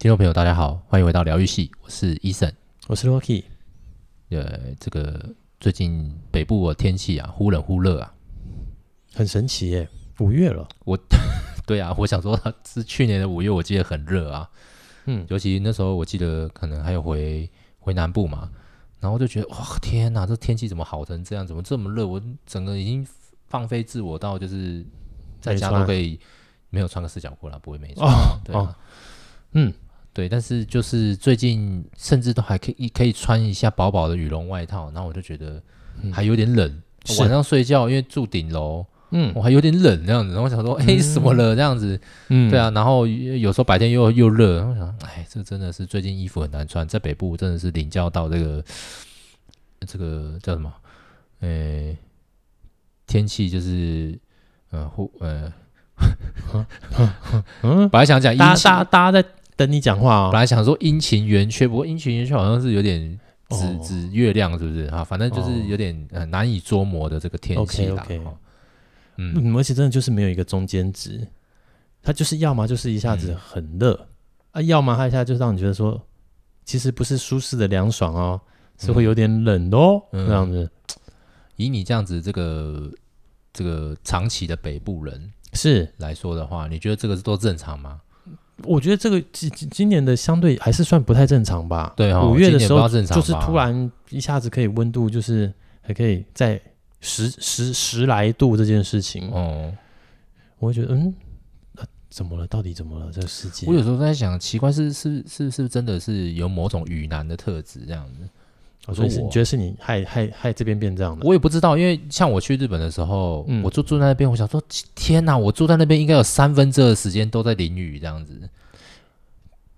听众朋友，大家好，欢迎回到疗愈系，我是 Eason，我是 Rocky。呃，这个最近北部的天气啊，忽冷忽热啊，很神奇耶，五月了。我，对啊，我想说是去年的五月，我记得很热啊，嗯，尤其那时候我记得可能还有回回南部嘛，然后就觉得哇，天哪，这天气怎么好成这样？怎么这么热？我整个已经放飞自我到就是在家都可以没有穿个四角裤了，不会没穿，哦、对啊，哦、嗯。对，但是就是最近甚至都还可以可以穿一下薄薄的羽绒外套，然后我就觉得还有点冷。嗯、晚上睡觉因为住顶楼，嗯，我还有点冷这样子。然后我想说，哎、嗯，什么了这样子？嗯，对啊。然后有时候白天又又热，然后我想，哎，这真的是最近衣服很难穿，在北部真的是领教到这个这个叫什么？哎，天气就是呃或呃，嗯，本来想讲大家大家在。等你讲话哦。本来想说阴晴圆缺，不过阴晴圆缺好像是有点指指月亮，是不是啊？反正就是有点呃难以捉摸的这个天气啦。OK，嗯，而且真的就是没有一个中间值，它就是要么就是一下子很热啊，要么它一下就让你觉得说，其实不是舒适的凉爽哦，是会有点冷的哦，这样子。以你这样子这个这个长期的北部人是来说的话，你觉得这个是都正常吗？我觉得这个今今年的相对还是算不太正常吧。对哈、哦，五月的时候就是突然一下子可以温度就是还可以在十十十来度这件事情。哦，我会觉得嗯、啊，怎么了？到底怎么了？这个世界，我有时候在想，奇怪是是是是真的是有某种雨男的特质这样子。我说你觉得是你害害害这边变这样的？我也不知道，因为像我去日本的时候，嗯、我就住在那边，我想说天哪，我住在那边应该有三分之二的时间都在淋雨这样子。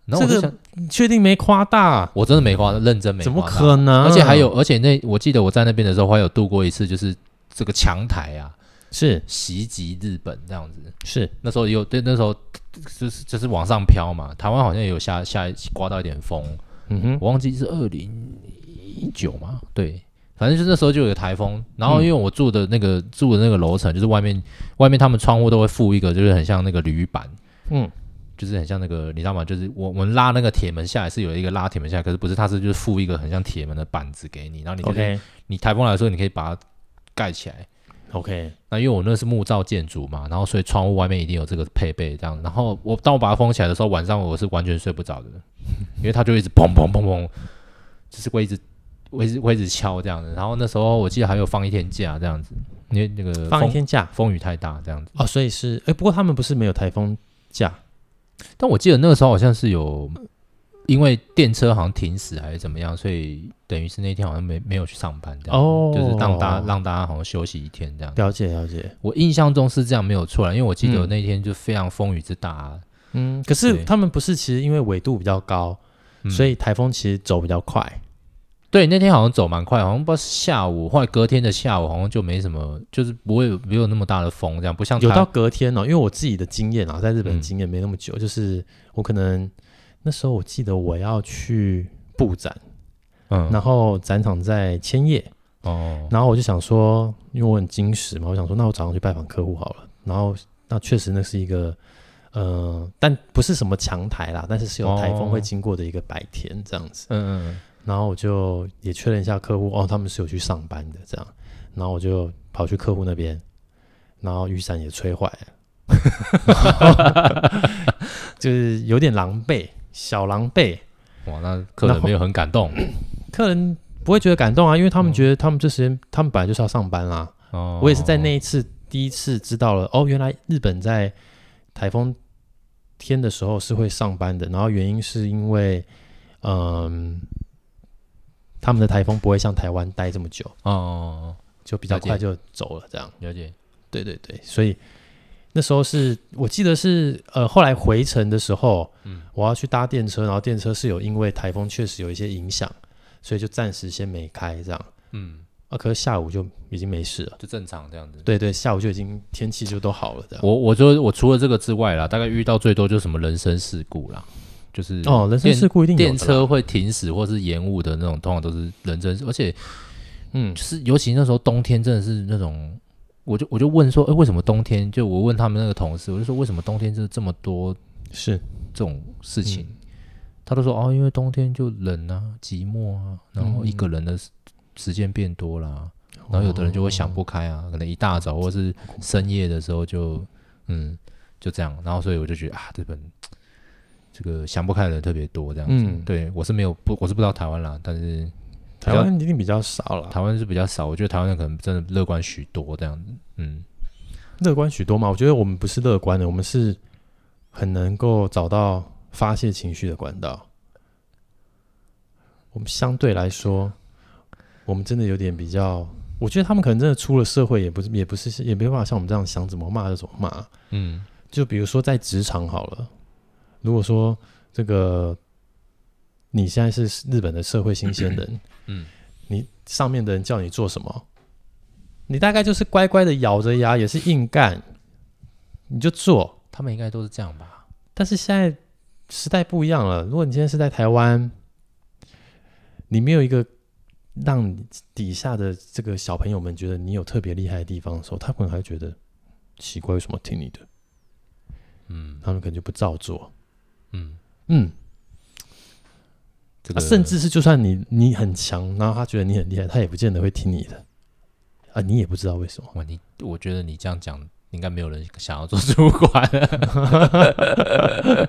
然后我就想，你确定没夸大？我真的没夸大，认真没夸。怎么可能？而且还有，而且那我记得我在那边的时候，还有度过一次，就是这个强台啊，是袭击日本这样子。是那时候有对，那时候就是就是往上飘嘛，台湾好像也有下下刮到一点风。嗯哼，我忘记是二零。一九嘛，对，反正就那时候就有个台风，然后因为我住的那个、嗯、住的那个楼层，就是外面外面他们窗户都会附一个，就是很像那个铝板，嗯，就是很像那个，你知道吗？就是我我们拉那个铁门下来是有一个拉铁门下来，可是不是，它是就是附一个很像铁门的板子给你，然后你、就是、OK，你台风来的时候你可以把它盖起来，OK。那因为我那是木造建筑嘛，然后所以窗户外面一定有这个配备这样，然后我当我把它封起来的时候，晚上我是完全睡不着的，因为它就一直砰砰砰砰，就是会一直。我一直我一直敲这样子，然后那时候我记得还有放一天假这样子，因为那个放一天假，风雨太大这样子。哦，所以是哎，不过他们不是没有台风假，但我记得那个时候好像是有，因为电车好像停驶还是怎么样，所以等于是那天好像没没有去上班这样哦，就是让大家让大家好像休息一天这样。了解了解，我印象中是这样没有错啦，因为我记得那天就非常风雨之大，嗯，可是他们不是其实因为纬度比较高，所以台风其实走比较快。对，那天好像走蛮快，好像不知道下午或者隔天的下午，好像就没什么，就是不会有没有那么大的风，这样不像有到隔天哦。因为我自己的经验啊，在日本经验没那么久，嗯、就是我可能那时候我记得我要去布展，嗯，然后展场在千叶哦，然后我就想说，因为我很矜持嘛，我想说，那我早上去拜访客户好了。然后那确实那是一个，呃，但不是什么强台啦，但是是有台风会经过的一个白天这样子，嗯嗯。然后我就也确认一下客户哦，他们是有去上班的这样，然后我就跑去客户那边，然后雨伞也吹坏了，就是有点狼狈，小狼狈。哇，那客人没有很感动？客人不会觉得感动啊，因为他们觉得他们这时间他们本来就是要上班啦。哦，我也是在那一次第一次知道了哦，原来日本在台风天的时候是会上班的，然后原因是因为嗯。他们的台风不会像台湾待这么久哦，就比较快就走了。这样了解，对对对，所以那时候是我记得是呃，后来回程的时候，嗯，我要去搭电车，然后电车是有因为台风确实有一些影响，所以就暂时先没开这样，嗯，啊，可是下午就已经没事了，就正常这样子。对对，下午就已经天气就都好了这样。我我就我除了这个之外啦，大概遇到最多就是什么人身事故啦。就是哦，人身事故一定电车会停驶或是延误的那种，通常都是人真，而且，嗯，就是尤其那时候冬天真的是那种，我就我就问说，哎，为什么冬天？就我问他们那个同事，我就说为什么冬天就是这么多是这种事情？他都说哦，因为冬天就冷啊，寂寞啊，然后一个人的时间变多了，嗯、然后有的人就会想不开啊，可能一大早或是深夜的时候就嗯就这样，然后所以我就觉得啊，这本这个想不开的人特别多，这样子。嗯、对我是没有不，我是不知道台湾啦，但是台湾一定比较少了，台湾是比较少。我觉得台湾人可能真的乐观许多这样子，嗯，乐观许多嘛？我觉得我们不是乐观的，我们是很能够找到。发泄情绪的管道，我们相对来说，我们真的有点比较。我觉得他们可能真的出了社会，也不是，也不是，也没办法像我们这样想怎么骂就怎么骂。嗯，就比如说在职场好了，如果说这个你现在是日本的社会新鲜人，嗯，你上面的人叫你做什么，你大概就是乖乖的咬着牙也是硬干，你就做。他们应该都是这样吧？但是现在。时代不一样了。如果你今天是在台湾，你没有一个让你底下的这个小朋友们觉得你有特别厉害的地方的时候，他可能还觉得奇怪，为什么听你的？嗯，他们可能就不照做。嗯嗯，这个、啊、甚至是就算你你很强，然后他觉得你很厉害，他也不见得会听你的。啊，你也不知道为什么。哇，你我觉得你这样讲，应该没有人想要做主管。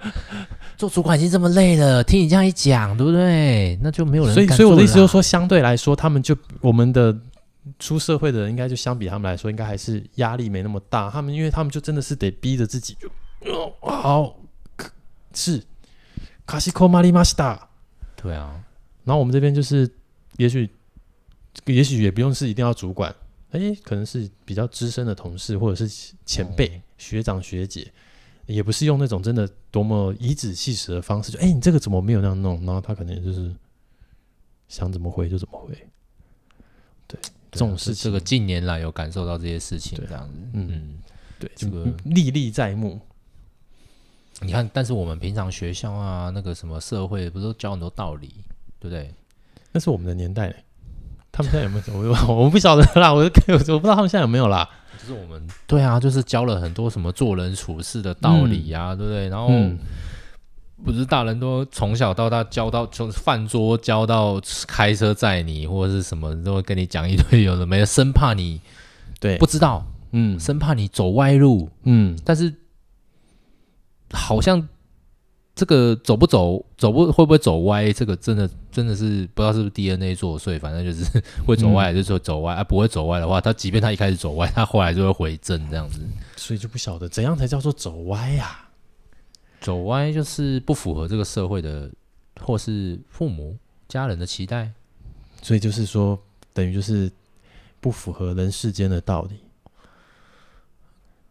做主管已经这么累了，听你这样一讲，对不对？那就没有人。所以，所以我的意思就是说，相对来说，他们就我们的出社会的人，应该就相比他们来说，应该还是压力没那么大。他们，因为他们就真的是得逼着自己就，好是卡西科玛丽玛西达。对啊，然后我们这边就是，也许，也许也不用是一定要主管，哎，可能是比较资深的同事，或者是前辈、哦、学长学姐。也不是用那种真的多么颐指气使的方式，就哎、欸，你这个怎么没有那样弄？然后他可能就是想怎么回就怎么回。对，这种事情，这个近年来有感受到这些事情，这样子，嗯，对，这个历历在目。你看，但是我们平常学校啊，那个什么社会，不是都教很多道理，对不对？那是我们的年代，他们现在有没有？我我不晓得啦，我我我不知道他们现在有没有啦。就是我们对啊，就是教了很多什么做人处事的道理呀、啊，嗯、对不对？然后、嗯、不是大人都从小到大教到，从饭桌教到开车载你，或者是什么都会跟你讲一堆有的没的，生怕你对不知道，嗯，生怕你走歪路，嗯，但是好像。这个走不走，走不会不会走歪？这个真的真的是不知道是不是 DNA 作祟，反正就是 会走歪，就是说走歪。啊，不会走歪的话，他即便他一开始走歪，他后来就会回正这样子。所以就不晓得怎样才叫做走歪呀、啊？走歪就是不符合这个社会的，或是父母家人的期待。所以就是说，等于就是不符合人世间的道理。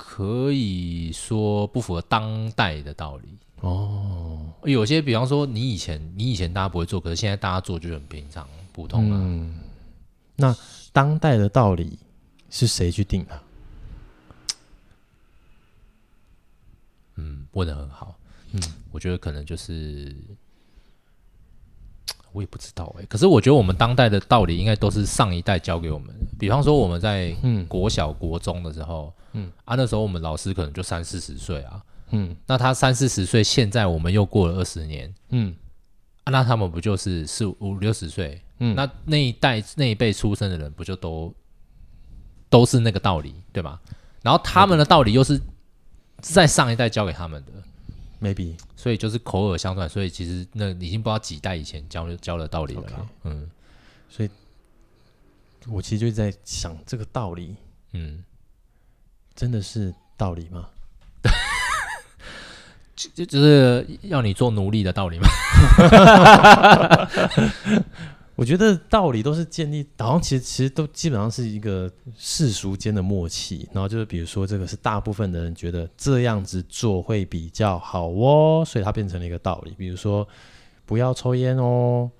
可以说不符合当代的道理。哦，有些比方说，你以前你以前大家不会做，可是现在大家做就很平常普通了。嗯，那当代的道理是谁去定的？嗯，问的很好。嗯，我觉得可能就是我也不知道哎、欸。可是我觉得我们当代的道理应该都是上一代教给我们的。比方说我们在国小国中的时候，嗯啊，那时候我们老师可能就三四十岁啊。嗯，那他三四十岁，现在我们又过了二十年，嗯，啊，那他们不就是四五六十岁？嗯，那那一代那一辈出生的人，不就都都是那个道理，对吧？然后他们的道理又是在上一代教给他们的，maybe，所以就是口耳相传，所以其实那已经不知道几代以前教教的道理了。Okay. 嗯，所以我其实就在想这个道理，嗯，真的是道理吗？就就是要你做奴隶的道理吗？我觉得道理都是建立，好像其实其实都基本上是一个世俗间的默契。然后就是比如说，这个是大部分的人觉得这样子做会比较好哦，所以它变成了一个道理。比如说，不要抽烟哦，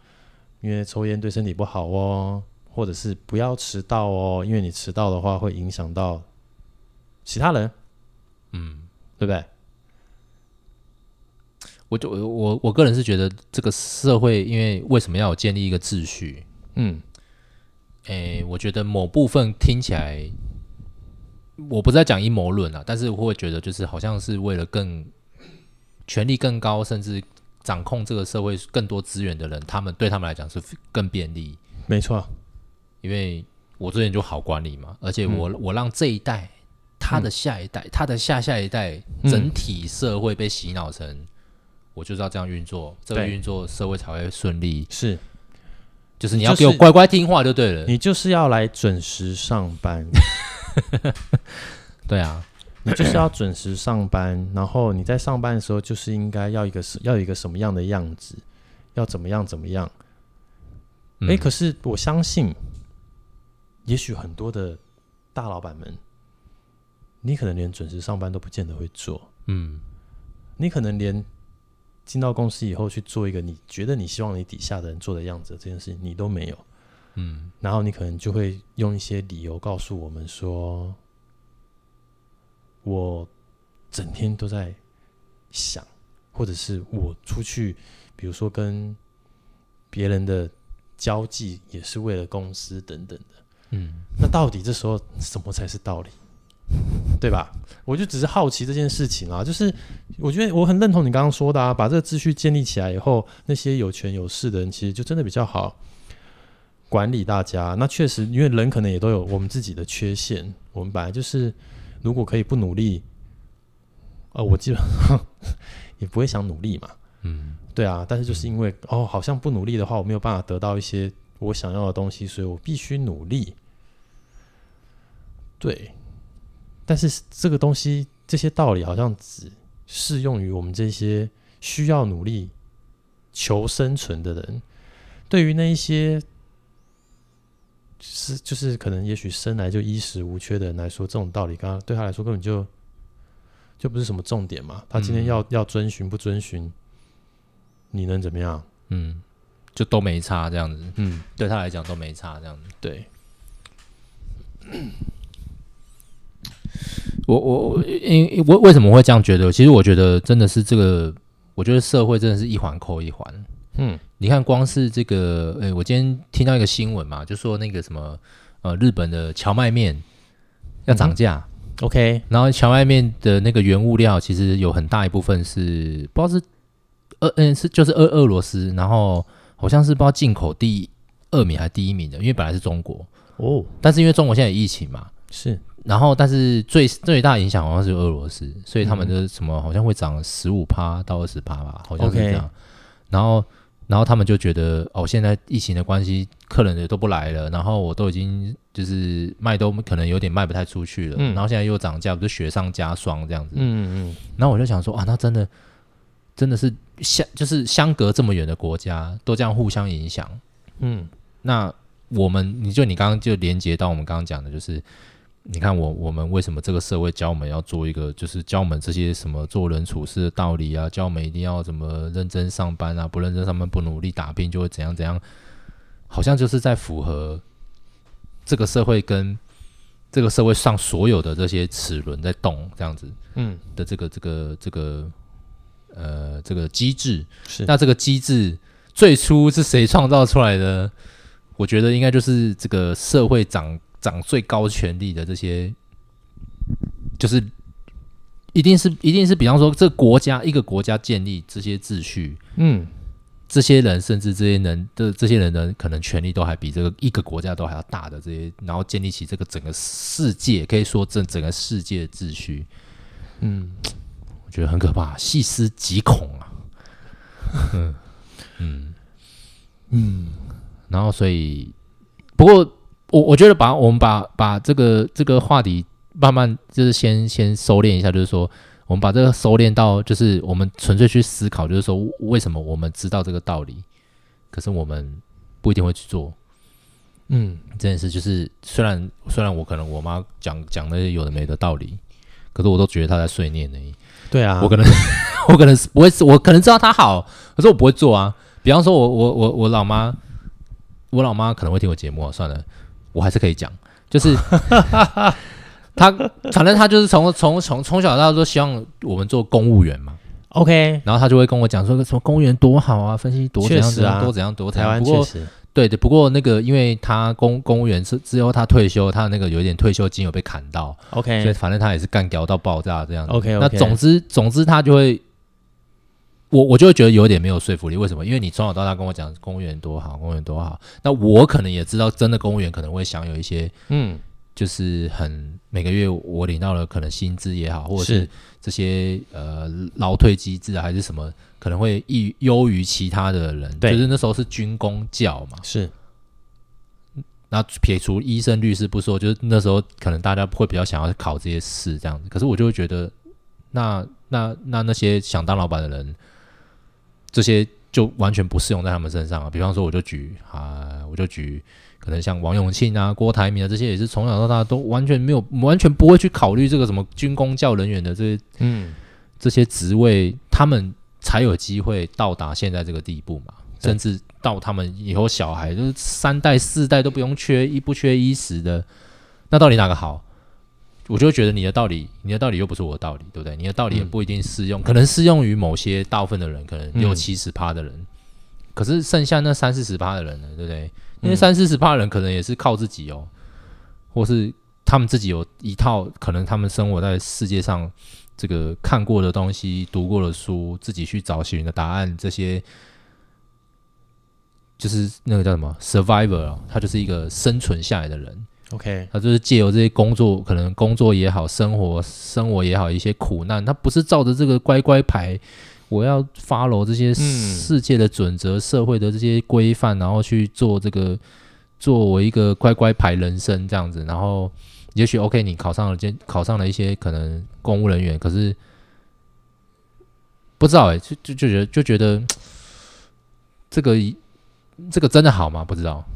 因为抽烟对身体不好哦，或者是不要迟到哦，因为你迟到的话会影响到其他人，嗯，对不对？我就我我个人是觉得这个社会，因为为什么要有建立一个秩序？嗯，诶，我觉得某部分听起来，我不是在讲阴谋论啊，但是我会觉得就是好像是为了更权力更高，甚至掌控这个社会更多资源的人，他们对他们来讲是更便利。没错，因为我这边就好管理嘛，而且我、嗯、我让这一代、他的下一代、嗯、他的下下一代，整体社会被洗脑成，嗯、我就是要这样运作，这个运作社会才会顺利。是，就是你要给我乖乖听话就对了，你就是要来准时上班。对啊。你就是要准时上班，然后你在上班的时候就是应该要一个要有一个什么样的样子，要怎么样怎么样。哎、欸，可是我相信，也许很多的大老板们，你可能连准时上班都不见得会做。嗯，你可能连进到公司以后去做一个你觉得你希望你底下的人做的样子这件事情你都没有。嗯，然后你可能就会用一些理由告诉我们说。我整天都在想，或者是我出去，比如说跟别人的交际也是为了公司等等的。嗯，那到底这时候什么才是道理？对吧？我就只是好奇这件事情啊，就是我觉得我很认同你刚刚说的啊，把这个秩序建立起来以后，那些有权有势的人其实就真的比较好管理大家。那确实，因为人可能也都有我们自己的缺陷，我们本来就是。如果可以不努力，呃，我基本上 也不会想努力嘛。嗯，对啊。但是就是因为哦，好像不努力的话，我没有办法得到一些我想要的东西，所以我必须努力。对，但是这个东西，这些道理好像只适用于我们这些需要努力求生存的人。对于那一些。是，就是可能，也许生来就衣食无缺的人来说，这种道理，刚刚对他来说根本就就不是什么重点嘛。他今天要、嗯、要遵循不遵循，你能怎么样？嗯，就都没差这样子。嗯，对他来讲都没差这样子。对，我我因为我为什么会这样觉得？其实我觉得真的是这个，我觉得社会真的是一环扣一环。嗯。你看，光是这个，诶，我今天听到一个新闻嘛，就说那个什么，呃，日本的荞麦面要涨价，嗯，OK，然后荞麦面的那个原物料其实有很大一部分是不知道是俄，嗯，是就是俄俄罗斯，然后好像是不知道进口第二名还是第一名的，因为本来是中国哦，但是因为中国现在有疫情嘛，是，然后但是最最大影响好像是俄罗斯，所以他们的什么好像会涨十五趴到二十趴吧，好像是这样然后。然后他们就觉得哦，现在疫情的关系，客人也都不来了，然后我都已经就是卖都可能有点卖不太出去了，嗯、然后现在又涨价，不就雪上加霜这样子。嗯嗯。然后我就想说啊，那真的真的是相就是相隔这么远的国家都这样互相影响。嗯。那我们，你就你刚刚就连接到我们刚刚讲的，就是。你看我，我们为什么这个社会教我们要做一个，就是教我们这些什么做人处事的道理啊，教我们一定要怎么认真上班啊，不认真上班不努力打拼就会怎样怎样，好像就是在符合这个社会跟这个社会上所有的这些齿轮在动这样子，嗯的这个这个这个呃这个机制是。那这个机制最初是谁创造出来的？我觉得应该就是这个社会长。掌最高权力的这些，就是一定是一定是，比方说，这个国家一个国家建立这些秩序，嗯，这些人甚至这些人的这些人的可能权力都还比这个一个国家都还要大的这些，然后建立起这个整个世界，可以说这整个世界的秩序，嗯，我觉得很可怕，细思极恐啊，嗯。嗯。嗯，然后所以不过。我我觉得把我们把把这个这个话题慢慢就是先先收敛一下，就是说我们把这个收敛到就是我们纯粹去思考，就是说为什么我们知道这个道理，可是我们不一定会去做。嗯，这件事就是虽然虽然我可能我妈讲讲那些有的没的道理，可是我都觉得她在碎念而已。对啊，我可能 我可能是不会，我可能知道她好，可是我不会做啊。比方说我我我我老妈，我老妈可能会听我节目啊，算了。我还是可以讲，就是 他，反正他就是从从从从小到大都希望我们做公务员嘛。OK，然后他就会跟我讲说，什么公务员多好啊，分析多怎样怎样，多怎样多怎样。台湾确实，对的。不过那个，因为他公公务员是之后他退休，他那个有一点退休金有被砍到。OK，所以反正他也是干屌到爆炸这样。OK，那总之总之他就会我我就会觉得有点没有说服力。为什么？因为你从小到大跟我讲公务员多好，公务员多好，那我可能也知道，真的公务员可能会享有一些，嗯，就是很每个月我领到了可能薪资也好，或者是这些呃劳退机制啊还是什么，可能会优优于其他的人。对，就是那时候是军工教嘛，是。那撇除医生、律师不说，就是那时候可能大家会比较想要考这些试这样子。可是我就会觉得，那那那那些想当老板的人，这些就完全不适用在他们身上啊。比方说，我就举啊，我就举可能像王永庆啊、郭台铭啊这些，也是从小到大都完全没有、完全不会去考虑这个什么军工教人员的这些嗯这些职位，他们才有机会到达现在这个地步嘛。甚至到他们以后小孩就是三代四代都不用缺衣不缺衣食的，那到底哪个好？我就觉得你的道理，你的道理又不是我的道理，对不对？你的道理也不一定适用，嗯、可能适用于某些大部分的人，可能六七十趴的人，嗯、可是剩下那三四十趴的人呢，对不对？因为三四十趴的人可能也是靠自己哦，或是他们自己有一套，可能他们生活在世界上这个看过的东西、读过的书，自己去找寻的答案这些。就是那个叫什么 survivor，他就是一个生存下来的人。OK，他就是借由这些工作，可能工作也好，生活生活也好，一些苦难，他不是照着这个乖乖牌，我要 follow 这些世界的准则、嗯、社会的这些规范，然后去做这个，作为一个乖乖牌人生这样子。然后也许 OK，你考上了，考上了一些可能公务人员，可是不知道哎、欸，就就就觉得就觉得这个。这个真的好吗？不知道，不知道。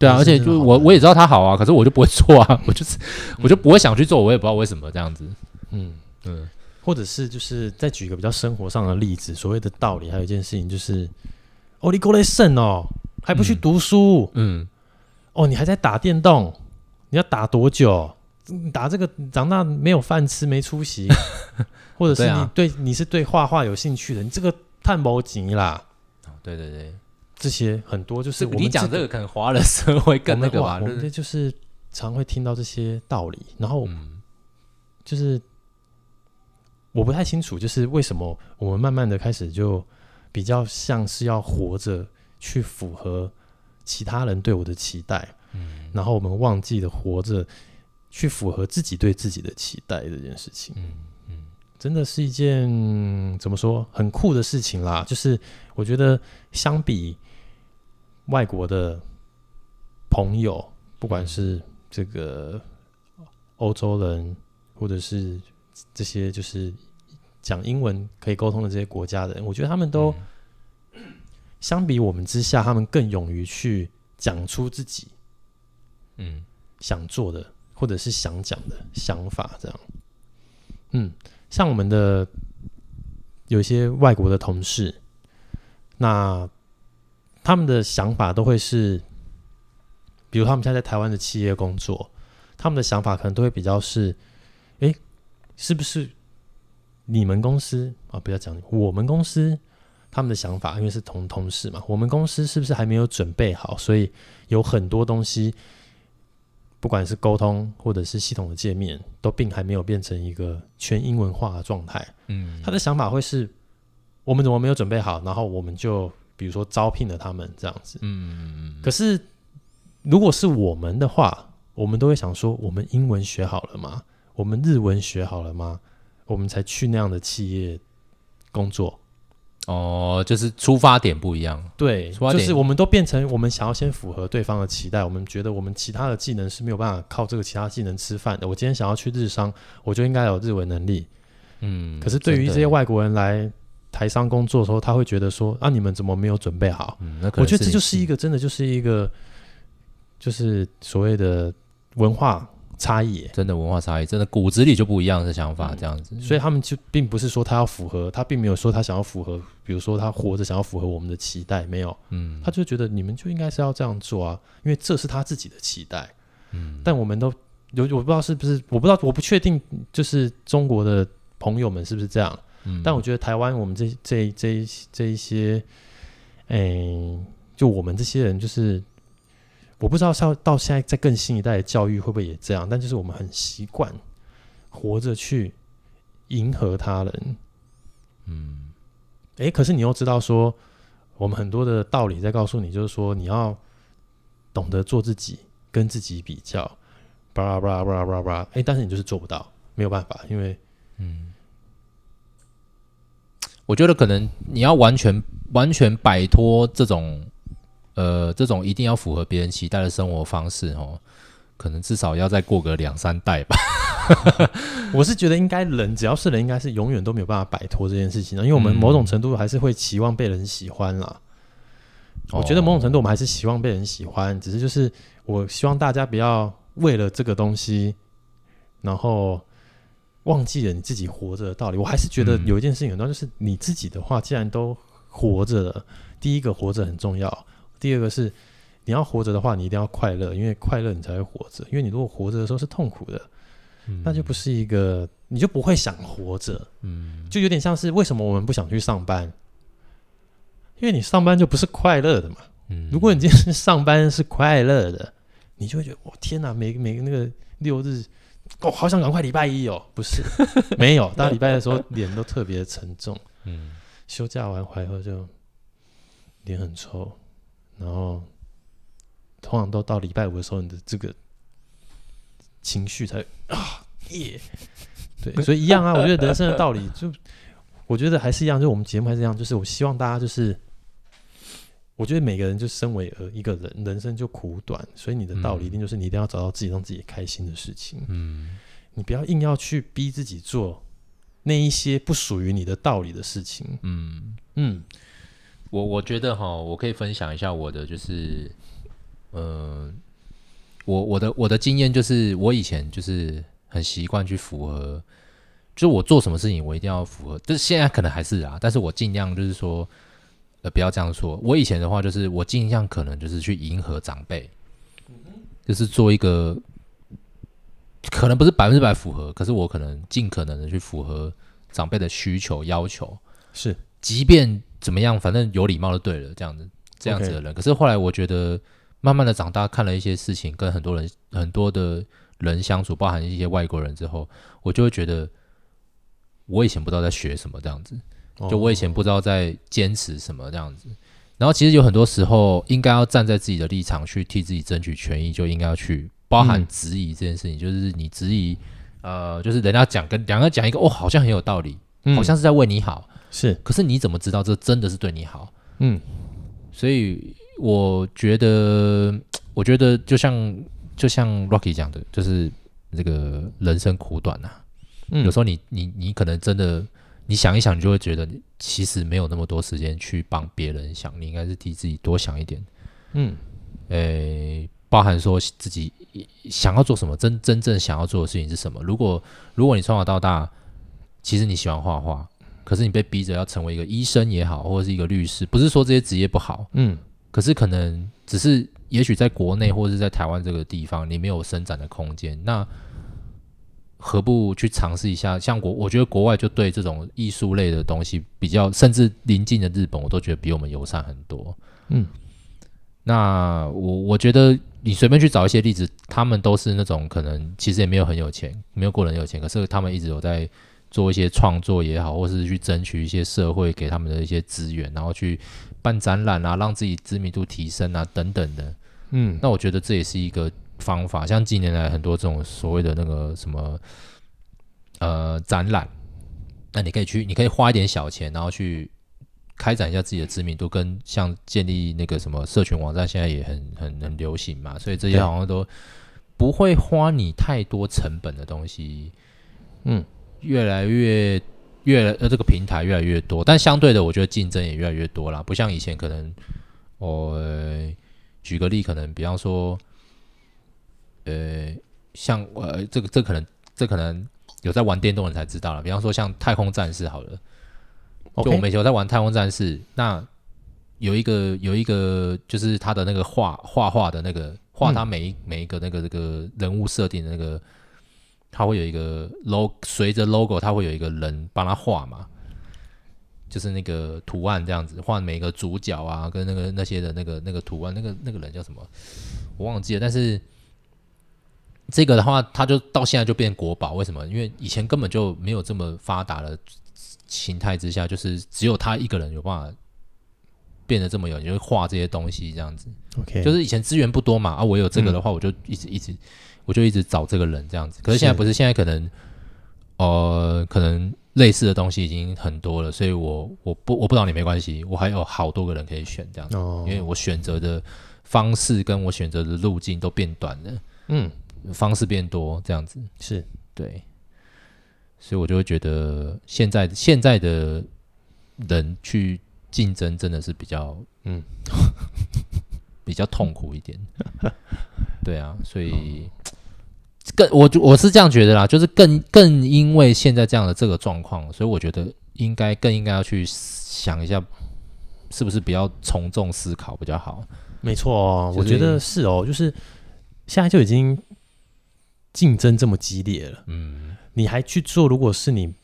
对啊，而且就我我也知道他好啊，可是我就不会做啊，我就是我就不会想去做，我也不知道为什么这样子。嗯嗯，或者是就是再举一个比较生活上的例子，所谓的道理，还有一件事情就是，哦，你过来胜哦，还不去读书，嗯，哦，你还在打电动，你要打多久？打这个长大没有饭吃，没出息，或者是你对你是对画画有兴趣的，你这个探毛级啦。对对对。这些很多就是我们、这个、你讲这个可能华人社会更那个吧，我们就是常会听到这些道理，然后就是我不太清楚，就是为什么我们慢慢的开始就比较像是要活着去符合其他人对我的期待，嗯，然后我们忘记了活着去符合自己对自己的期待这件事情，嗯嗯，真的是一件怎么说很酷的事情啦，就是我觉得相比。外国的朋友，不管是这个欧洲人，或者是这些就是讲英文可以沟通的这些国家的人，我觉得他们都相比我们之下，他们更勇于去讲出自己嗯想做的，或者是想讲的想法，这样。嗯，像我们的有一些外国的同事，那。他们的想法都会是，比如他们现在在台湾的企业工作，他们的想法可能都会比较是，诶，是不是你们公司啊？不要讲我们公司，他们的想法，因为是同同事嘛，我们公司是不是还没有准备好？所以有很多东西，不管是沟通或者是系统的界面，都并还没有变成一个全英文化的状态。嗯，他的想法会是，我们怎么没有准备好？然后我们就。比如说招聘了他们这样子，嗯，可是如果是我们的话，我们都会想说：我们英文学好了吗？我们日文学好了吗？我们才去那样的企业工作。哦，就是出发点不一样。对，就是我们都变成我们想要先符合对方的期待。我们觉得我们其他的技能是没有办法靠这个其他技能吃饭的。我今天想要去日商，我就应该有日文能力。嗯，可是对于这些外国人来。台商工作的时候，他会觉得说：“啊，你们怎么没有准备好？”嗯，我觉得这就是一个真的就是一个，就是所谓的文化差异，真的文化差异，真的骨子里就不一样的想法，这样子。所以他们就并不是说他要符合，他并没有说他想要符合，比如说他活着想要符合我们的期待，没有。嗯，他就觉得你们就应该是要这样做啊，因为这是他自己的期待。嗯，但我们都有，我不知道是不是，我不知道，我不确定，就是中国的朋友们是不是这样。嗯，但我觉得台湾我们这这这一这一些，哎，就我们这些人，就是我不知道到到现在在更新一代的教育会不会也这样，但就是我们很习惯活着去迎合他人，嗯，诶，可是你又知道说，我们很多的道理在告诉你，就是说你要懂得做自己，跟自己比较，巴拉巴拉巴拉巴拉巴拉，诶，但是你就是做不到，没有办法，因为，嗯，我觉得可能你要完全完全摆脱这种，呃，这种一定要符合别人期待的生活方式，哦，可能至少要再过个两三代吧。我是觉得应该人只要是人，应该是永远都没有办法摆脱这件事情的，因为我们某种程度还是会期望被人喜欢啦。嗯、我觉得某种程度我们还是希望被人喜欢，只是就是我希望大家不要为了这个东西，然后忘记了你自己活着的道理。我还是觉得有一件事情很重要，就是你自己的话，既然都活着了，第一个活着很重要，第二个是你要活着的话，你一定要快乐，因为快乐你才会活着。因为你如果活着的时候是痛苦的。那就不是一个，你就不会想活着，嗯，就有点像是为什么我们不想去上班？因为你上班就不是快乐的嘛，嗯，如果你今天上班是快乐的，你就会觉得，我天哪，每个每个那个六日，哦，好想赶快礼拜一哦，不是，没有，到礼拜的时候脸都特别沉重，嗯，休假完回来后就脸很臭，然后通常都到礼拜五的时候，你的这个。情绪才啊耶，对，所以一样啊。我觉得人生的道理，就我觉得还是一样，就我们节目还是一样，就是我希望大家就是，我觉得每个人就身为呃一个人，人生就苦短，所以你的道理一定就是你一定要找到自己让自己开心的事情。嗯，你不要硬要去逼自己做那一些不属于你的道理的事情。嗯嗯，我我觉得哈，我可以分享一下我的就是，嗯、呃。我我的我的经验就是，我以前就是很习惯去符合，就我做什么事情我一定要符合，就是现在可能还是啊，但是我尽量就是说，呃，不要这样说。我以前的话就是，我尽量可能就是去迎合长辈，就是做一个可能不是百分之百符合，可是我可能尽可能的去符合长辈的需求要求，是，即便怎么样，反正有礼貌就对了，这样子这样子的人。可是后来我觉得。慢慢的长大，看了一些事情，跟很多人、很多的人相处，包含一些外国人之后，我就会觉得，我以前不知道在学什么这样子，就我以前不知道在坚持什么这样子。然后其实有很多时候，应该要站在自己的立场去替自己争取权益，就应该要去包含质疑这件事情。就是你质疑，呃，就是人家讲跟两个讲一个，哦，好像很有道理，好像是在为你好，是。可是你怎么知道这真的是对你好？嗯，所以。我觉得，我觉得就像就像 Rocky 讲的，就是这个人生苦短呐、啊。嗯，有时候你你你可能真的，你想一想，你就会觉得其实没有那么多时间去帮别人想，你应该是替自己多想一点。嗯，诶，包含说自己想要做什么，真真正想要做的事情是什么。如果如果你从小到大，其实你喜欢画画，可是你被逼着要成为一个医生也好，或者是一个律师，不是说这些职业不好，嗯。可是可能只是，也许在国内或者是在台湾这个地方，你没有伸展的空间。那何不去尝试一下？像国，我觉得国外就对这种艺术类的东西比较，甚至邻近的日本，我都觉得比我们友善很多。嗯，那我我觉得你随便去找一些例子，他们都是那种可能其实也没有很有钱，没有过人有钱，可是他们一直有在做一些创作也好，或是去争取一些社会给他们的一些资源，然后去。办展览啊，让自己知名度提升啊，等等的。嗯，那我觉得这也是一个方法。像近年来很多这种所谓的那个什么呃展览，那你可以去，你可以花一点小钱，然后去开展一下自己的知名度，跟像建立那个什么社群网站，现在也很很 很流行嘛。所以这些好像都不会花你太多成本的东西。嗯，越来越。越呃，这个平台越来越多，但相对的，我觉得竞争也越来越多啦。不像以前，可能我、呃、举个例，可能比方说，呃，像呃，这个这可能这可能有在玩电动的人才知道了。比方说，像太空战士好了，就我们以前有在玩太空战士.那有一个有一个就是他的那个画画画的那个画他每一、嗯、每一个那个这个人物设定的那个。他会有一个 logo，随着 logo，他会有一个人帮他画嘛，就是那个图案这样子，画每个主角啊，跟那个那些的那个那个图案，那个那个人叫什么？我忘记了。但是这个的话，它就到现在就变国宝，为什么？因为以前根本就没有这么发达的形态之下，就是只有他一个人有办法变得这么有，就会画这些东西这样子。OK，就是以前资源不多嘛，啊，我有这个的话，我就一直一直，我就一直找这个人这样子。可是现在不是，现在可能，呃，可能类似的东西已经很多了，所以我我不我不找你没关系，我还有好多个人可以选这样子，哦、因为我选择的方式跟我选择的路径都变短了，嗯，方式变多这样子是对。所以我就会觉得，现在现在的人去竞争真的是比较，嗯，比较痛苦一点。对啊，所以更我我是这样觉得啦，就是更更因为现在这样的这个状况，所以我觉得应该更应该要去想一下，是不是比较从众思考比较好。没错我觉得是哦，就是现在就已经竞争这么激烈了，嗯。你还去做？如果是你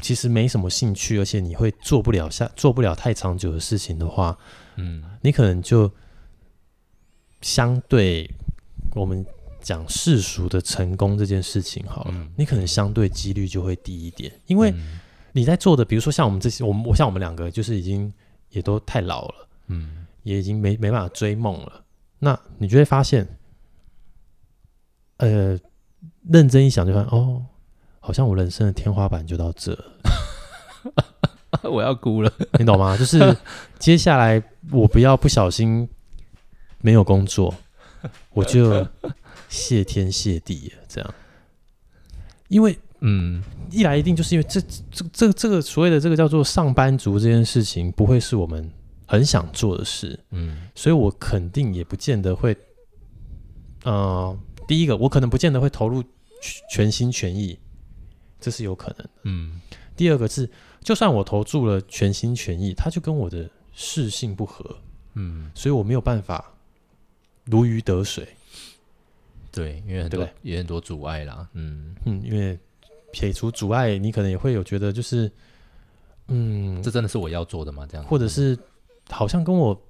其实没什么兴趣，而且你会做不了下做不了太长久的事情的话，嗯，你可能就相对我们讲世俗的成功这件事情好了，嗯，你可能相对几率就会低一点，因为你在做的，比如说像我们这些，我们我像我们两个，就是已经也都太老了，嗯，也已经没没办法追梦了，那你就会发现，呃，认真一想就发现哦。好像我人生的天花板就到这，我要哭了，你懂吗？就是接下来我不要不小心没有工作，我就谢天谢地，这样。因为，嗯，一来一定就是因为这这这这个所谓的这个叫做上班族这件事情，不会是我们很想做的事，嗯，所以我肯定也不见得会，呃，第一个我可能不见得会投入全心全意。这是有可能的。嗯，第二个是，就算我投注了全心全意，他就跟我的事性不合，嗯，所以我没有办法如鱼得水。对，因为很多也很多阻碍啦。嗯嗯，因为撇除阻碍，你可能也会有觉得就是，嗯，这真的是我要做的吗？这样，或者是好像跟我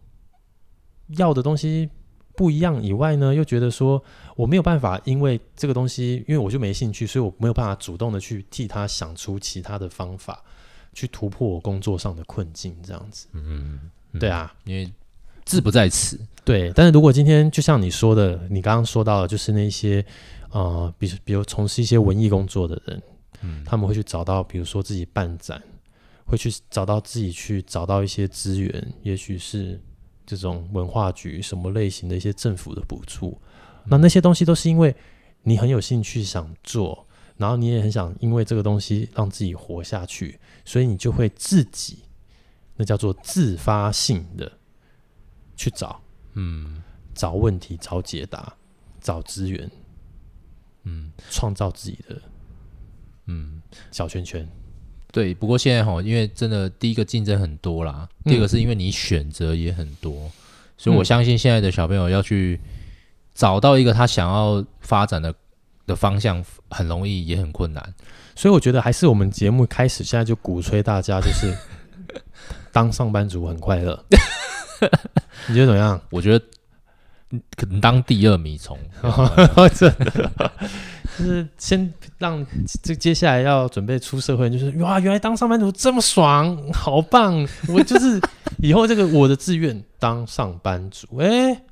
要的东西。不一样以外呢，又觉得说我没有办法，因为这个东西，因为我就没兴趣，所以我没有办法主动的去替他想出其他的方法，去突破我工作上的困境，这样子。嗯，嗯，对啊，因为志不在此。对，但是如果今天就像你说的，你刚刚说到的，就是那些呃，比如比如从事一些文艺工作的人，嗯，他们会去找到，比如说自己办展，会去找到自己去找到一些资源，也许是。这种文化局什么类型的一些政府的补助，那那些东西都是因为你很有兴趣想做，然后你也很想因为这个东西让自己活下去，所以你就会自己，那叫做自发性的去找，嗯，找问题、找解答、找资源，嗯，创造自己的，嗯，小圈圈。对，不过现在哈，因为真的第一个竞争很多啦，嗯、第二个是因为你选择也很多，所以我相信现在的小朋友要去找到一个他想要发展的的方向，很容易也很困难。所以我觉得还是我们节目开始现在就鼓吹大家就是 当上班族很快乐，你觉得怎么样？我觉得可能当第二米虫，真的。就是先让这接下来要准备出社会，就是哇，原来当上班族这么爽，好棒！我就是 以后这个我的志愿当上班族。哎、欸，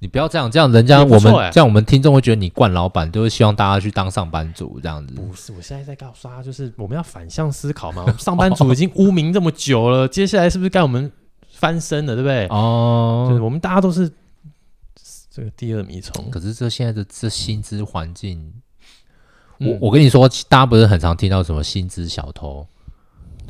你不要这样，这样人家我们、欸、这样我们听众会觉得你惯老板，都会希望大家去当上班族这样子。不是，我现在在告诉他，就是我们要反向思考嘛。上班族已经污名这么久了，接下来是不是该我们翻身了，对不对？哦，就是我们大家都是这个第二米虫。可是这现在的这薪资环境。我我跟你说，大家不是很常听到什么薪资小偷，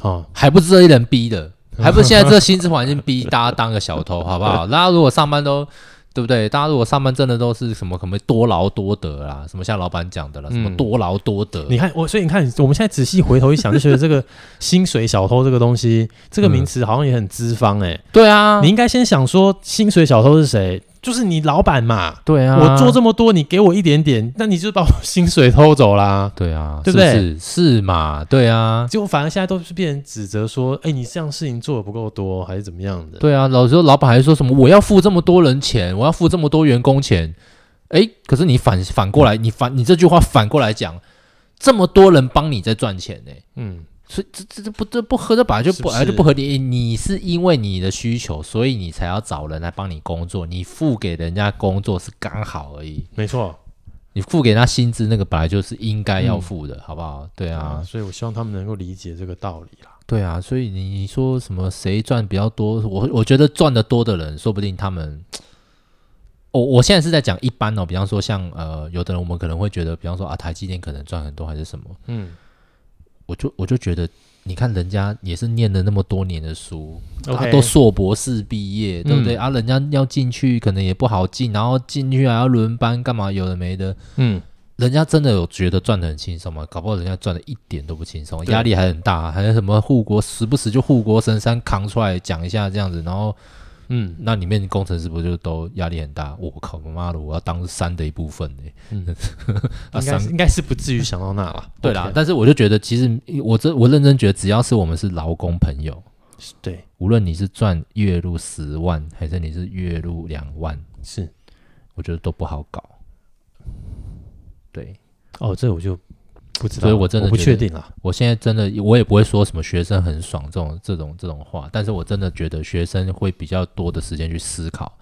哦，还不是这些人逼的，还不是现在这薪资环境逼大家当个小偷，好不好？大家如果上班都对不对？大家如果上班真的都是什么可能多劳多得啦，什么像老板讲的啦，什么多劳多得。你看我，所以你看，我们现在仔细回头一想，就觉得这个薪水小偷这个东西，这个名词好像也很资方哎。对啊，你应该先想说薪水小偷是谁？就是你老板嘛，对啊，我做这么多，你给我一点点，那你就把我薪水偷走啦，对啊，对不对？是，是嘛，对啊，结果反而现在都是变成指责说，哎，你这样事情做的不够多，还是怎么样的？对啊，老时候老板还是说什么我要付这么多人钱，我要付这么多员工钱，哎，可是你反反过来，你反你这句话反过来讲，这么多人帮你在赚钱呢，嗯。所以这这这不这不合，这本来就本来就不合理。你是因为你的需求，所以你才要找人来帮你工作。你付给人家工作是刚好而已，没错。你付给他薪资，那个本来就是应该要付的，嗯、好不好？对啊，对啊，所以我希望他们能够理解这个道理啦。对啊，所以你说什么谁赚比较多？我我觉得赚的多的人，说不定他们，我我现在是在讲一般哦，比方说像呃，有的人我们可能会觉得，比方说啊，台积电可能赚很多还是什么，嗯。我就我就觉得，你看人家也是念了那么多年的书.啊，都硕博士毕业，对不对？嗯、啊，人家要进去可能也不好进，然后进去还要轮班，干嘛有的没的。嗯，人家真的有觉得赚的很轻松吗？搞不好人家赚的一点都不轻松，压力还很大，还有什么护国，时不时就护国神山扛出来讲一下这样子，然后。嗯，那里面工程师不就都压力很大？我靠，我妈的，我要当山的一部分呢。嗯，应该应该是不至于想到那了。对啦，但是我就觉得，其实我这我认真觉得，只要是我们是劳工朋友，对，无论你是赚月入十万，还是你是月入两万，是，我觉得都不好搞。对，哦，这我就。不知道，所以我真的不确定啊。我现在真的，我也不会说什么学生很爽这种这种这种话，但是我真的觉得学生会比较多的时间去思考，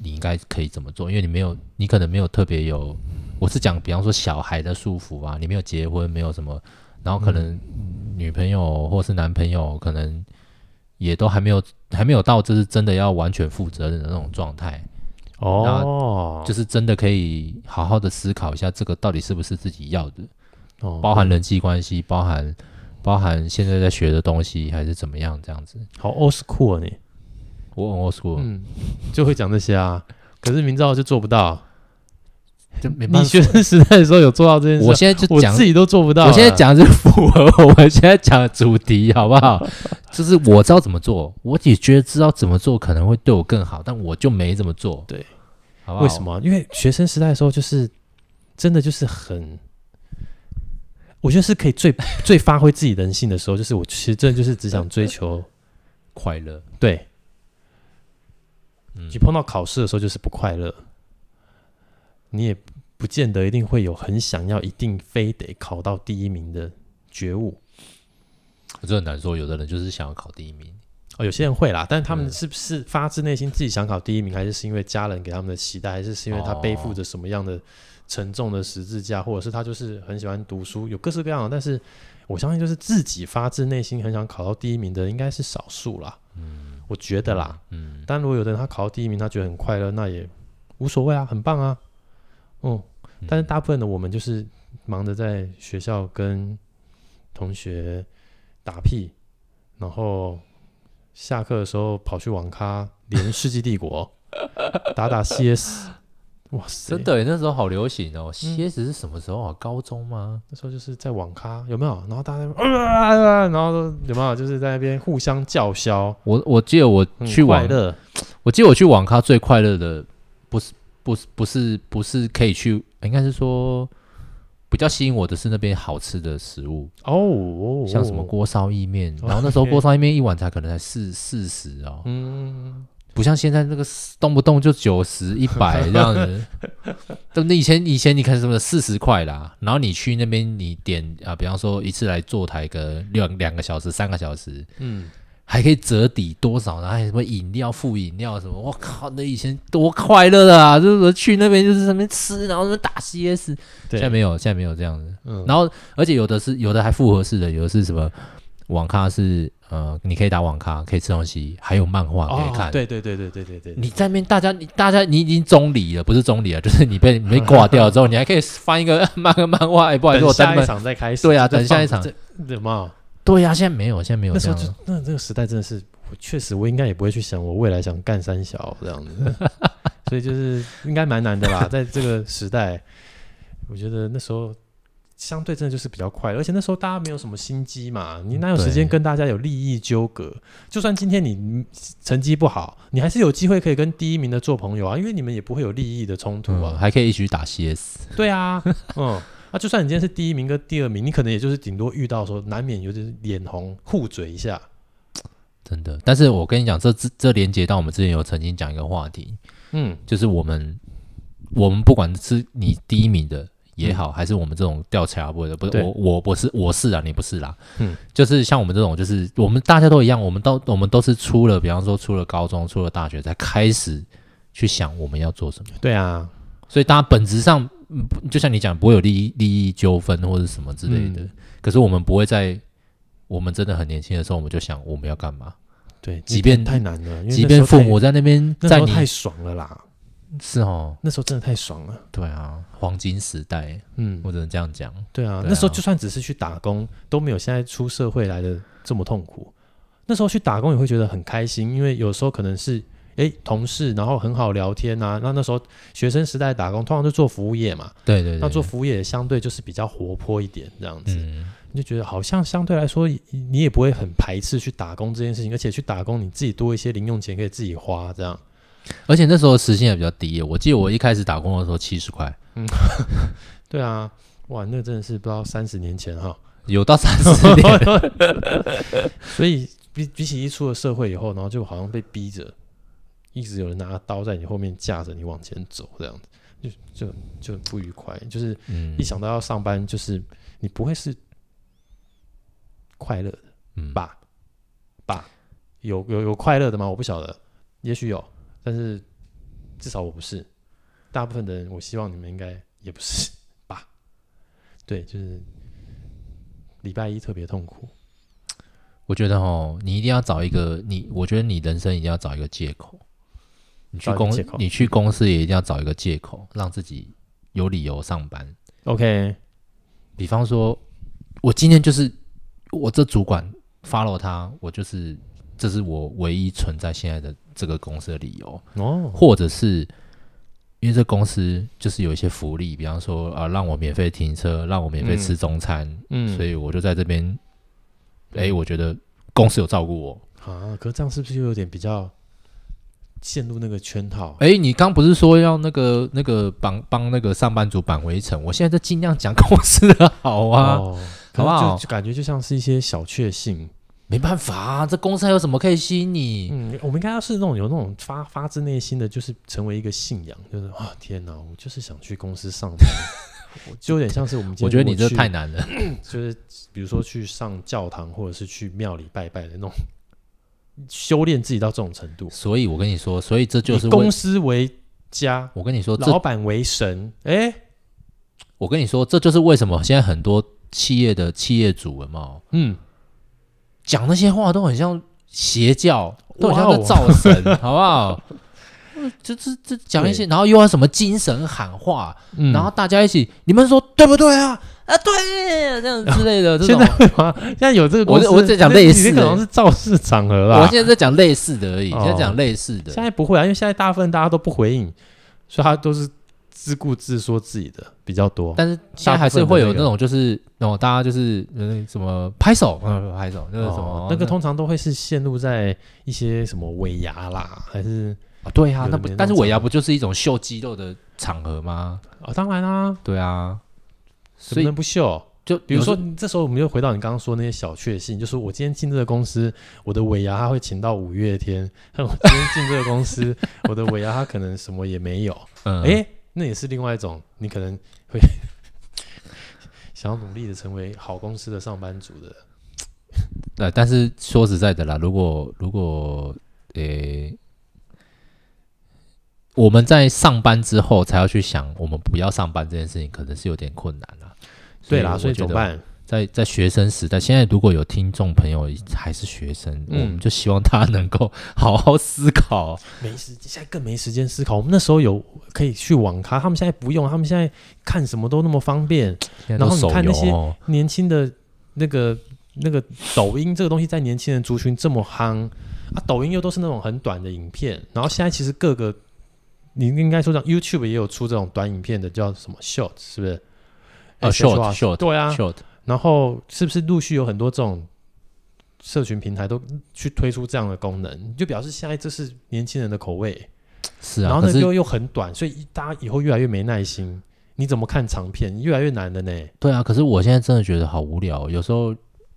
你应该可以怎么做，因为你没有，你可能没有特别有，我是讲，比方说小孩的束缚啊，你没有结婚，没有什么，然后可能女朋友或是男朋友，可能也都还没有 还没有到，这是真的要完全负责任的那种状态。哦，就是真的可以好好的思考一下，这个到底是不是自己要的。哦，包含人际关系，包含包含现在在学的东西，还是怎么样？这样子，好 old school 啊你，我很 old school，嗯，就会讲这些啊。可是明照就做不到，就没办法。你学生时代的时候有做到这件事，我现在就讲我自己都做不到。我现在讲是符合我们现在讲的主题，好不好？就是我知道怎么做，我也觉得知道怎么做可能会对我更好，但我就没怎么做。对，好不好？为什么？因为学生时代的时候，就是真的就是很。我觉得是可以最 最发挥自己人性的时候，就是我其实真的就是只想追求快乐。对，嗯你碰到考试的时候就是不快乐，你也不见得一定会有很想要一定非得考到第一名的觉悟。我这很难说，有的人就是想要考第一名哦，有些人会啦，但是他们是不是发自内心自己想考第一名，还是是因为家人给他们的期待，还是是因为他背负着什么样的？沉重的十字架，或者是他就是很喜欢读书，有各式各样的。但是我相信，就是自己发自内心很想考到第一名的，应该是少数啦。嗯，我觉得啦。嗯，但如果有的人他考到第一名，他觉得很快乐，那也无所谓啊，很棒啊。嗯，但是大部分的我们就是忙着在学校跟同学打屁，然后下课的时候跑去网咖连《世纪帝国》打打 CS。哇塞，真的，那时候好流行哦。蝎子是什么时候啊？高中吗？那时候就是在网咖，有没有？然后大家啊，然后有没有？就是在那边互相叫嚣。我我记得我去网，我记得我去网咖最快乐的，不是不是不是不是可以去，应该是说比较吸引我的是那边好吃的食物哦，像什么锅烧意面，然后那时候锅烧意面一碗才可能才四四十哦，嗯。不像现在那个动不动就九十一百 这样子，对，那以前以前你看什么四十块啦，然后你去那边你点啊，比方说一次来坐台个两两个小时三个小时，嗯，还可以折抵多少，然后还有什么饮料付饮料什么，我靠，那以前多快乐啊！就是去那边就是什么吃，然后什么打 CS，现在没有，现在没有这样子，嗯，然后而且有的是有的还复合式的，有的是什么网咖是。呃，你可以打网咖，可以吃东西，还有漫画可以看。对对对对对对对。你在那边，大家你大家你已经中离了，不是中离了，就是你被你被挂掉了之后，你还可以翻一个漫个漫画。哎，不好意思，我下一场再开始。对啊，等下一场。什么？对呀，现在没有，现在没有。那时候就那这个时代真的是，确实我应该也不会去想我未来想干三小这样子，所以就是应该蛮难的啦，在这个时代，我觉得那时候。相对真的就是比较快，而且那时候大家没有什么心机嘛，你哪有时间跟大家有利益纠葛？就算今天你成绩不好，你还是有机会可以跟第一名的做朋友啊，因为你们也不会有利益的冲突啊，嗯、还可以一起去打 CS。对啊，嗯，那、啊、就算你今天是第一名跟第二名，你可能也就是顶多遇到说难免有点脸红互嘴一下，真的。但是我跟你讲，这这这连接到我们之前有曾经讲一个话题，嗯，就是我们我们不管是你第一名的。也好，还是我们这种吊起来不的，不是我我我是我是啊，你不是啦，嗯，就是像我们这种，就是我们大家都一样，我们都我们都是出了，比方说出了高中，出了大学，才开始去想我们要做什么。对啊，所以大家本质上，就像你讲，不会有利益利益纠纷或者什么之类的。嗯、可是我们不会在我们真的很年轻的时候，我们就想我们要干嘛？对，即便太难了，即便父母在那边，在你太爽了啦。是哦，那时候真的太爽了。对啊，黄金时代，嗯，我只能这样讲。对啊，那时候就算只是去打工，都没有现在出社会来的这么痛苦。那时候去打工也会觉得很开心，因为有时候可能是哎同事，然后很好聊天啊。那那时候学生时代打工，通常就做服务业嘛。对对对。那做服务业相对就是比较活泼一点，这样子，你就觉得好像相对来说，你也不会很排斥去打工这件事情，而且去打工你自己多一些零用钱可以自己花，这样。而且那时候时薪也比较低，我记得我一开始打工的时候七十块。嗯，对啊，哇，那真的是不知道三十年前哈，有到三十 年。所以比比起一出了社会以后，然后就好像被逼着，一直有人拿刀在你后面架着你往前走，这样子就就就很不愉快。就是一想到要上班，就是你不会是快乐的，嗯，吧？吧？有有有快乐的吗？我不晓得，也许有。但是至少我不是，大部分的人，我希望你们应该也不是吧？对，就是礼拜一特别痛苦。我觉得哦，你一定要找一个你，我觉得你人生一定要找一个借口。你去公，你去公司也一定要找一个借口，让自己有理由上班。OK，比方说，我今天就是我这主管 follow 他，我就是。这是我唯一存在现在的这个公司的理由哦，或者是因为这公司就是有一些福利，比方说啊，让我免费停车，让我免费吃中餐，嗯，所以我就在这边。哎，我觉得公司有照顾我啊，可是这样是不是又有点比较陷入那个圈套？哎，你刚不是说要那个那个帮帮那个上班族扳回一城？我现在在尽量讲公司的好啊，哦、好不好？就感觉就像是一些小确幸。没办法啊，这公司还有什么可以吸引你？嗯，我们应该要是那种有那种发发自内心的，就是成为一个信仰，就是啊，天哪，我就是想去公司上班，就有点像是我们。我觉得你这太难了，就是比如说去上教堂，或者是去庙里拜拜的那种，修炼自己到这种程度。所以我跟你说，所以这就是公司为家，我跟你说，老板为神。哎，我跟你说，这就是为什么现在很多企业的企业主人嘛，嗯。讲那些话都很像邪教，都很像在造神，哦、好不好？这这这讲一些，然后又要什么精神喊话，嗯、然后大家一起，你们说对不对啊？啊，对，这样之类的。这种现在会吗？现在有这个我我在讲类似的，可能是造势场合吧。我现在在讲类似的而已，哦、现在讲类似的。现在不会啊，因为现在大部分大家都不回应，所以他都是。自顾自说自己的比较多，但是现在还是会有那种，就是那种大家就是嗯什么拍手，嗯 拍手，那个什么，那个通常都会是陷入在一些什么尾牙啦，还是啊对啊，那不但是尾牙不就是一种秀肌肉的场合吗？啊，当然啦，对啊，所以不能不秀？就比如说，这时候我们又回到你刚刚说那些小确幸，就是我今天进这个公司，我的尾牙他会请到五月天；我今天进这个公司，我的尾牙他可能什么也没有，嗯，哎。那也是另外一种，你可能会 想要努力的成为好公司的上班族的。对，但是说实在的啦，如果如果诶、欸，我们在上班之后才要去想我们不要上班这件事情，可能是有点困难了。对啦，所以怎么办？在在学生时代，现在如果有听众朋友还是学生，嗯，我们就希望他能够好好思考。没时间，现在更没时间思考。我们那时候有可以去网咖，他们现在不用，他们现在看什么都那么方便。然后你看那些年轻的那个那个抖音这个东西，在年轻人族群这么夯啊，抖音又都是那种很短的影片。然后现在其实各个，你应该说像 YouTube 也有出这种短影片的，叫什么 Short，是不是？啊，Short Short，对啊，Short。然后是不是陆续有很多这种社群平台都去推出这样的功能？就表示现在这是年轻人的口味，是啊。然后呢又又很短，所以大家以后越来越没耐心。你怎么看长片？越来越难了呢？对啊，可是我现在真的觉得好无聊，有时候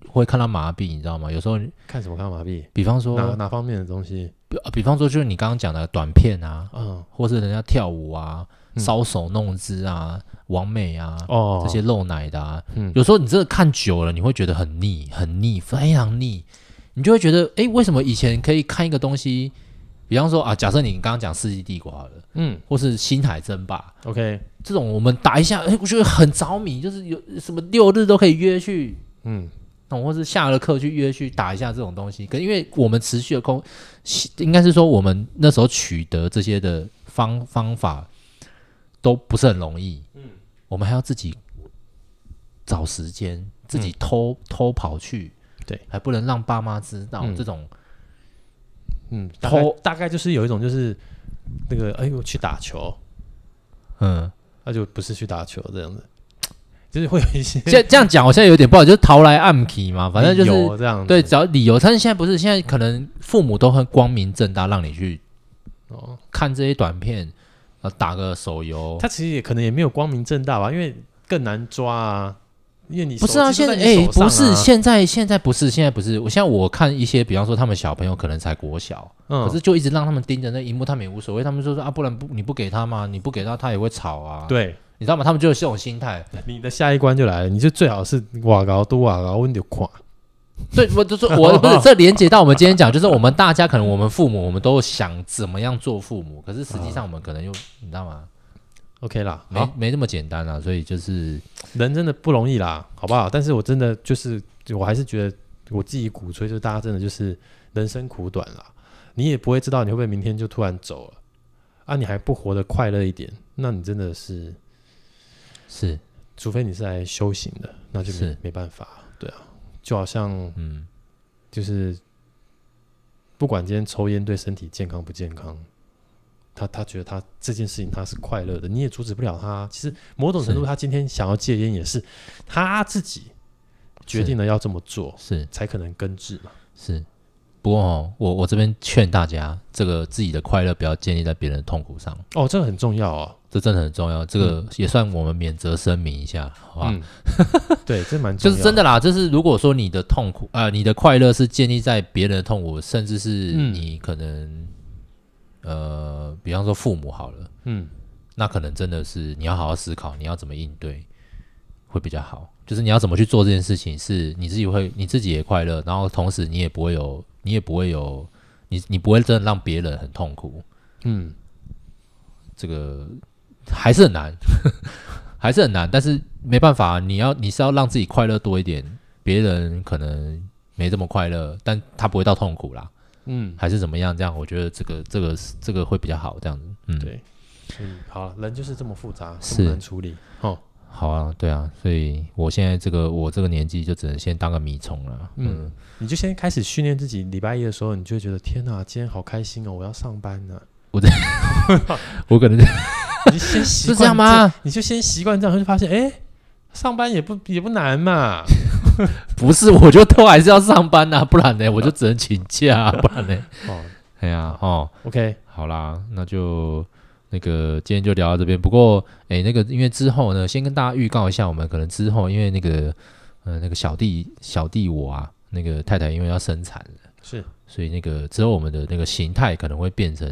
会看到麻痹，你知道吗？有时候看什么看到麻痹？比方说哪哪方面的东西？比比方说就是你刚刚讲的短片啊，嗯，或是人家跳舞啊。搔首弄姿啊、完美啊、哦这些露奶的啊，嗯，有时候你真的看久了，你会觉得很腻，很腻，非常腻。你就会觉得，哎，为什么以前可以看一个东西，比方说啊，假设你刚刚讲《世纪帝国》好了，嗯，或是《星海争霸》，OK，这种我们打一下，哎，我觉得很着迷，就是有什么六日都可以约去，嗯。那或是下了课去约去打一下这种东西，可因为我们持续的空，应该是说我们那时候取得这些的方方法都不是很容易。嗯，我们还要自己找时间，自己偷、嗯、偷跑去，对，还不能让爸妈知道这种。嗯，偷大概就是有一种就是那个哎呦去打球，嗯，那就不是去打球这样子。就是会有一些，这这样讲，我现在有点不好，就是逃来暗去嘛，反正就是这样。对，只要理由，但是现在不是，现在可能父母都很光明正大让你去哦看这些短片，啊，打个手游。他其实也可能也没有光明正大吧，因为更难抓啊。因为你不是啊，现在哎，不是现在，现在不是，现在不是。我现在我看一些，比方说他们小朋友可能才国小，嗯，可是就一直让他们盯着那荧幕，他们也无所谓。他们说说啊，不然不你不给他吗？你不给他，他也会吵啊。对。你知道吗？他们就是这种心态。你的下一关就来了，你就最好是瓦高多瓦高，温就垮。对，我就说，我不是这连接到我们今天讲，就是我们大家可能我们父母，我们都想怎么样做父母，可是实际上我们可能又你知道吗？OK 啦，没没那么简单啦，所以就是人真的不容易啦，好不好？但是我真的就是，我还是觉得我自己鼓吹，就是大家真的就是人生苦短啦，你也不会知道你会不会明天就突然走了啊，你还不活得快乐一点，那你真的是。是，除非你是来修行的，那就没是没办法。对啊，就好像，嗯，就是不管今天抽烟对身体健康不健康，他他觉得他这件事情他是快乐的，你也阻止不了他。其实某种程度，他今天想要戒烟，也是他自己决定了要这么做，是。才可能根治嘛。是，不过哦，我我这边劝大家，这个自己的快乐不要建立在别人的痛苦上。哦，这个很重要啊。这真的很重要，这个也算我们免责声明一下，好吧？嗯、对，这蛮重要就是真的啦。就是如果说你的痛苦啊、呃，你的快乐是建立在别人的痛苦，甚至是你可能、嗯、呃，比方说父母好了，嗯，那可能真的是你要好好思考，你要怎么应对会比较好。就是你要怎么去做这件事情，是你自己会你自己也快乐，然后同时你也不会有，你也不会有，你你不会真的让别人很痛苦，嗯，这个。还是很难，还是很难，但是没办法，你要你是要让自己快乐多一点，别人可能没这么快乐，但他不会到痛苦啦，嗯，还是怎么样？这样我觉得这个这个这个会比较好，这样子，嗯，对，嗯，好，人就是这么复杂，这么难处理，哦，好啊，对啊，所以我现在这个我这个年纪就只能先当个米虫了，嗯，嗯，你就先开始训练自己，礼拜一的时候你就会觉得天哪，今天好开心哦，我要上班呢，我在，我可能。你先习惯这样吗？你就先习惯这样，就发现哎，上班也不也不难嘛。不是，我就都还是要上班呐，不然呢，我就只能请假，不然呢。哦，哎呀，哦，OK，好啦，那就那个今天就聊到这边。不过，哎，那个因为之后呢，先跟大家预告一下，我们可能之后因为那个呃那个小弟小弟我啊，那个太太因为要生产了，是，所以那个之后我们的那个形态可能会变成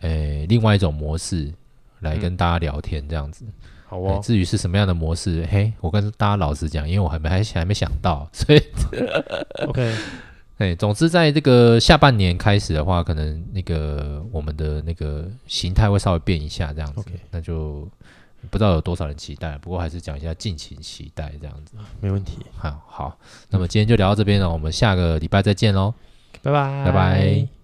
呃另外一种模式。来跟大家聊天这样子，嗯、好哦。至于是什么样的模式，嘿，我跟大家老实讲，因为我还没还还没想到，所以 OK。哎，总之在这个下半年开始的话，可能那个我们的那个形态会稍微变一下这样子。那就不知道有多少人期待，不过还是讲一下，敬请期待这样子。没问题。好，好，那么今天就聊到这边了，我们下个礼拜再见喽，拜拜，拜拜。